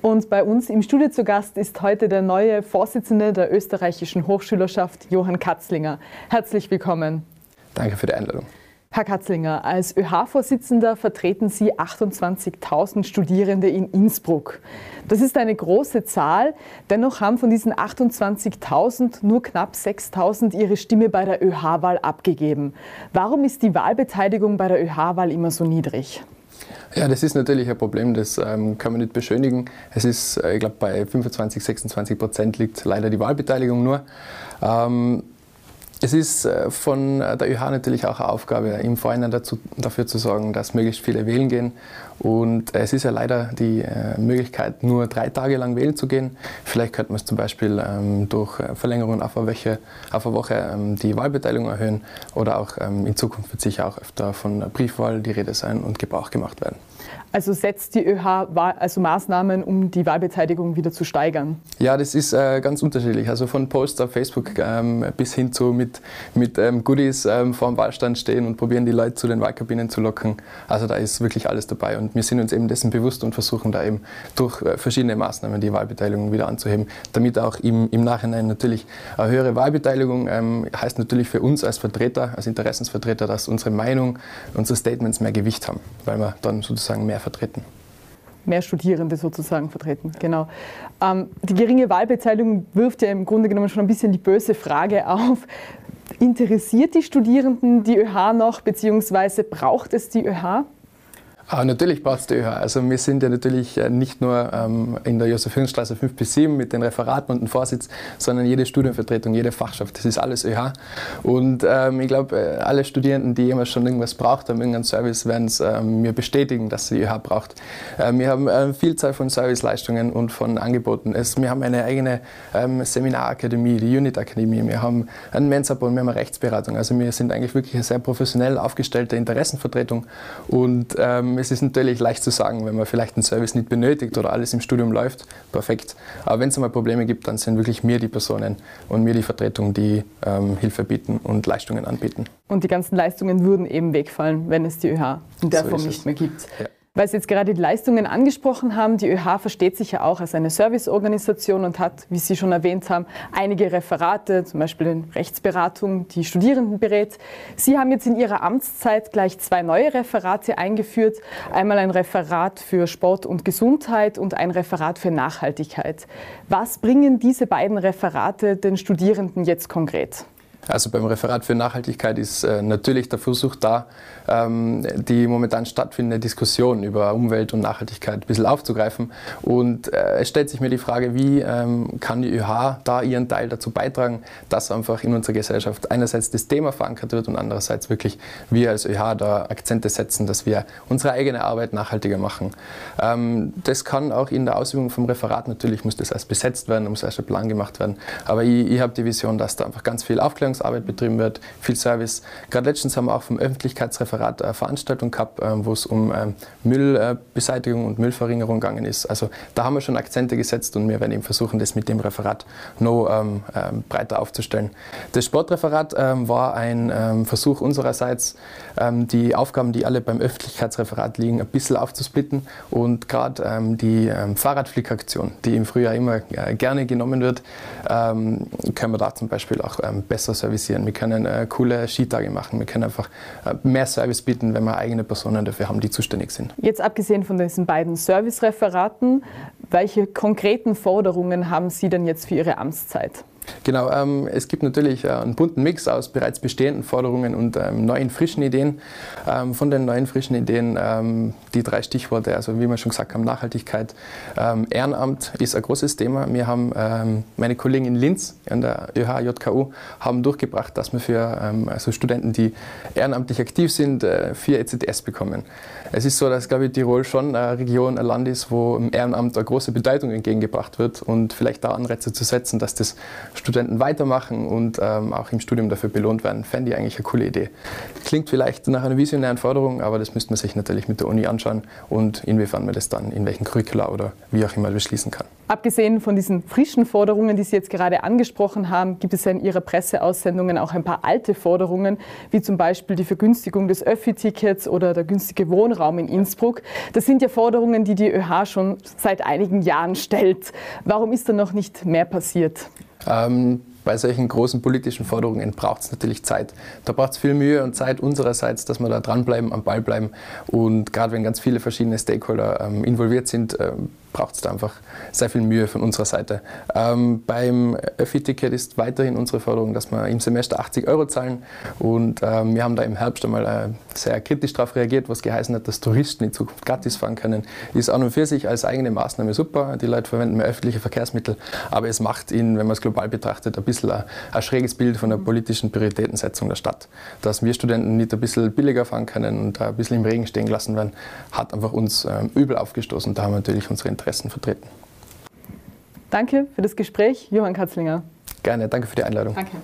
Und bei uns im Studio zu Gast ist heute der neue Vorsitzende der österreichischen Hochschülerschaft, Johann Katzlinger. Herzlich willkommen. Danke für die Einladung. Herr Katzlinger, als ÖH-Vorsitzender vertreten Sie 28.000 Studierende in Innsbruck. Das ist eine große Zahl. Dennoch haben von diesen 28.000 nur knapp 6.000 ihre Stimme bei der ÖH-Wahl abgegeben. Warum ist die Wahlbeteiligung bei der ÖH-Wahl immer so niedrig? Ja, das ist natürlich ein Problem, das ähm, kann man nicht beschönigen. Es ist, äh, ich glaube, bei 25, 26 Prozent liegt leider die Wahlbeteiligung nur. Ähm, es ist äh, von der ÖH natürlich auch eine Aufgabe, im Vorhinein dazu, dafür zu sorgen, dass möglichst viele wählen gehen. Und es ist ja leider die äh, Möglichkeit, nur drei Tage lang wählen zu gehen. Vielleicht könnte man es zum Beispiel ähm, durch äh, Verlängerung auf eine Woche, auf eine Woche ähm, die Wahlbeteiligung erhöhen oder auch ähm, in Zukunft wird sicher auch öfter von Briefwahl die Rede sein und Gebrauch gemacht werden. Also setzt die ÖH also Maßnahmen, um die Wahlbeteiligung wieder zu steigern? Ja, das ist äh, ganz unterschiedlich. Also von Posts auf Facebook ähm, bis hin zu mit, mit ähm, Goodies ähm, vor dem Wahlstand stehen und probieren die Leute zu den Wahlkabinen zu locken. Also da ist wirklich alles dabei und wir sind uns eben dessen bewusst und versuchen da eben durch äh, verschiedene Maßnahmen die Wahlbeteiligung wieder anzuheben, damit auch im, im Nachhinein natürlich eine höhere Wahlbeteiligung ähm, heißt natürlich für uns als Vertreter, als Interessensvertreter, dass unsere Meinung, unsere Statements mehr Gewicht haben, weil wir dann sozusagen mehr mehr vertreten. Mehr Studierende sozusagen vertreten, genau. Ähm, die geringe Wahlbeteiligung wirft ja im Grunde genommen schon ein bisschen die böse Frage auf. Interessiert die Studierenden die ÖH noch, beziehungsweise braucht es die ÖH? Ah, natürlich braucht es die ÖH. Also wir sind ja natürlich äh, nicht nur ähm, in der Josephinstraße 5 bis 7 mit den Referaten und dem Vorsitz, sondern jede Studienvertretung, jede Fachschaft, das ist alles ÖH. Und ähm, ich glaube, äh, alle Studierenden, die jemals schon irgendwas braucht haben, irgendeinen Service, werden es ähm, mir bestätigen, dass sie die ÖH braucht. Ähm, wir haben eine Vielzahl von Serviceleistungen und von Angeboten. Es, wir haben eine eigene ähm, Seminarakademie, die Unit Akademie, wir haben einen Mensabon, wir haben eine Rechtsberatung. Also wir sind eigentlich wirklich eine sehr professionell aufgestellte Interessenvertretung und ähm, es ist natürlich leicht zu sagen, wenn man vielleicht einen Service nicht benötigt oder alles im Studium läuft, perfekt. Aber wenn es einmal Probleme gibt, dann sind wirklich mir die Personen und mir die Vertretung, die ähm, Hilfe bieten und Leistungen anbieten. Und die ganzen Leistungen würden eben wegfallen, wenn es die ÖH in der so Form nicht mehr gibt. Ja. Weil Sie jetzt gerade die Leistungen angesprochen haben, die ÖH versteht sich ja auch als eine Serviceorganisation und hat, wie Sie schon erwähnt haben, einige Referate, zum Beispiel in Rechtsberatung, die Studierenden berät. Sie haben jetzt in Ihrer Amtszeit gleich zwei neue Referate eingeführt. Einmal ein Referat für Sport und Gesundheit und ein Referat für Nachhaltigkeit. Was bringen diese beiden Referate den Studierenden jetzt konkret? Also beim Referat für Nachhaltigkeit ist äh, natürlich der Versuch da, ähm, die momentan stattfindende Diskussion über Umwelt und Nachhaltigkeit ein bisschen aufzugreifen. Und äh, es stellt sich mir die Frage, wie ähm, kann die ÖH da ihren Teil dazu beitragen, dass einfach in unserer Gesellschaft einerseits das Thema verankert wird und andererseits wirklich wir als ÖH da Akzente setzen, dass wir unsere eigene Arbeit nachhaltiger machen. Ähm, das kann auch in der Ausübung vom Referat natürlich, muss das erst besetzt werden, muss erst ein Plan gemacht werden. Aber ich, ich habe die Vision, dass da einfach ganz viel Aufklärungsarbeit betrieben wird, viel Service. Gerade letztens haben wir auch vom Öffentlichkeitsreferat Referat eine Veranstaltung gehabt, ähm, wo es um ähm, Müllbeseitigung und Müllverringerung gegangen ist. Also da haben wir schon Akzente gesetzt und wir werden eben versuchen, das mit dem Referat noch ähm, breiter aufzustellen. Das Sportreferat war ein Versuch unsererseits, die Aufgaben, die alle beim Öffentlichkeitsreferat liegen, ein bisschen aufzusplitten und gerade die Fahrradflickaktion, die im Frühjahr immer äh, gerne genommen wird, können wir da zum Beispiel auch besser servicieren. Wir können äh, coole Skitage machen, wir können einfach äh, mehr Service Service bieten, wenn wir eigene Personen dafür haben, die zuständig sind. Jetzt abgesehen von diesen beiden Service-Referaten, welche konkreten Forderungen haben Sie denn jetzt für Ihre Amtszeit? Genau, ähm, es gibt natürlich äh, einen bunten Mix aus bereits bestehenden Forderungen und ähm, neuen, frischen Ideen. Ähm, von den neuen, frischen Ideen ähm, die drei Stichworte, also wie wir schon gesagt haben, Nachhaltigkeit. Ähm, Ehrenamt ist ein großes Thema. Wir haben, ähm, meine Kollegen in Linz an der ÖH-JKU haben durchgebracht, dass wir für also Studenten, die ehrenamtlich aktiv sind, äh, vier ECTS bekommen. Es ist so, dass, glaube ich, Tirol schon eine Region, ein Land ist, wo im Ehrenamt eine große Bedeutung entgegengebracht wird und vielleicht da Anreize zu setzen, dass das Studenten weitermachen und ähm, auch im Studium dafür belohnt werden, fände ich eigentlich eine coole Idee. Klingt vielleicht nach einer visionären Forderung, aber das müsste man sich natürlich mit der Uni anschauen und inwiefern man das dann in welchen Curricula oder wie auch immer beschließen kann. Abgesehen von diesen frischen Forderungen, die Sie jetzt gerade angesprochen haben, gibt es ja in Ihrer Presseaussendungen auch ein paar alte Forderungen, wie zum Beispiel die Vergünstigung des Öffi-Tickets oder der günstige Wohnraum in Innsbruck. Das sind ja Forderungen, die die ÖH schon seit einigen Jahren stellt. Warum ist da noch nicht mehr passiert? Ähm, bei solchen großen politischen Forderungen braucht es natürlich Zeit. Da braucht es viel Mühe und Zeit unsererseits, dass wir da dranbleiben, am Ball bleiben. Und gerade wenn ganz viele verschiedene Stakeholder ähm, involviert sind, ähm, braucht es da einfach sehr viel Mühe von unserer Seite. Ähm, beim Öffi-Ticket ist weiterhin unsere Forderung, dass wir im Semester 80 Euro zahlen. Und ähm, wir haben da im Herbst einmal äh, sehr kritisch darauf reagiert, was geheißen hat, dass Touristen in Zukunft gratis fahren können. Ist an und für sich als eigene Maßnahme super. Die Leute verwenden mehr öffentliche Verkehrsmittel. Aber es macht ihnen, wenn man es global betrachtet, ein bisschen ein, ein schräges Bild von der politischen Prioritätensetzung der Stadt. Dass wir Studenten nicht ein bisschen billiger fahren können und ein bisschen im Regen stehen gelassen werden, hat einfach uns ähm, übel aufgestoßen. Da haben wir natürlich unsere Interessen Interessen vertreten. Danke für das Gespräch, Johann Katzlinger. Gerne, danke für die Einladung. Danke.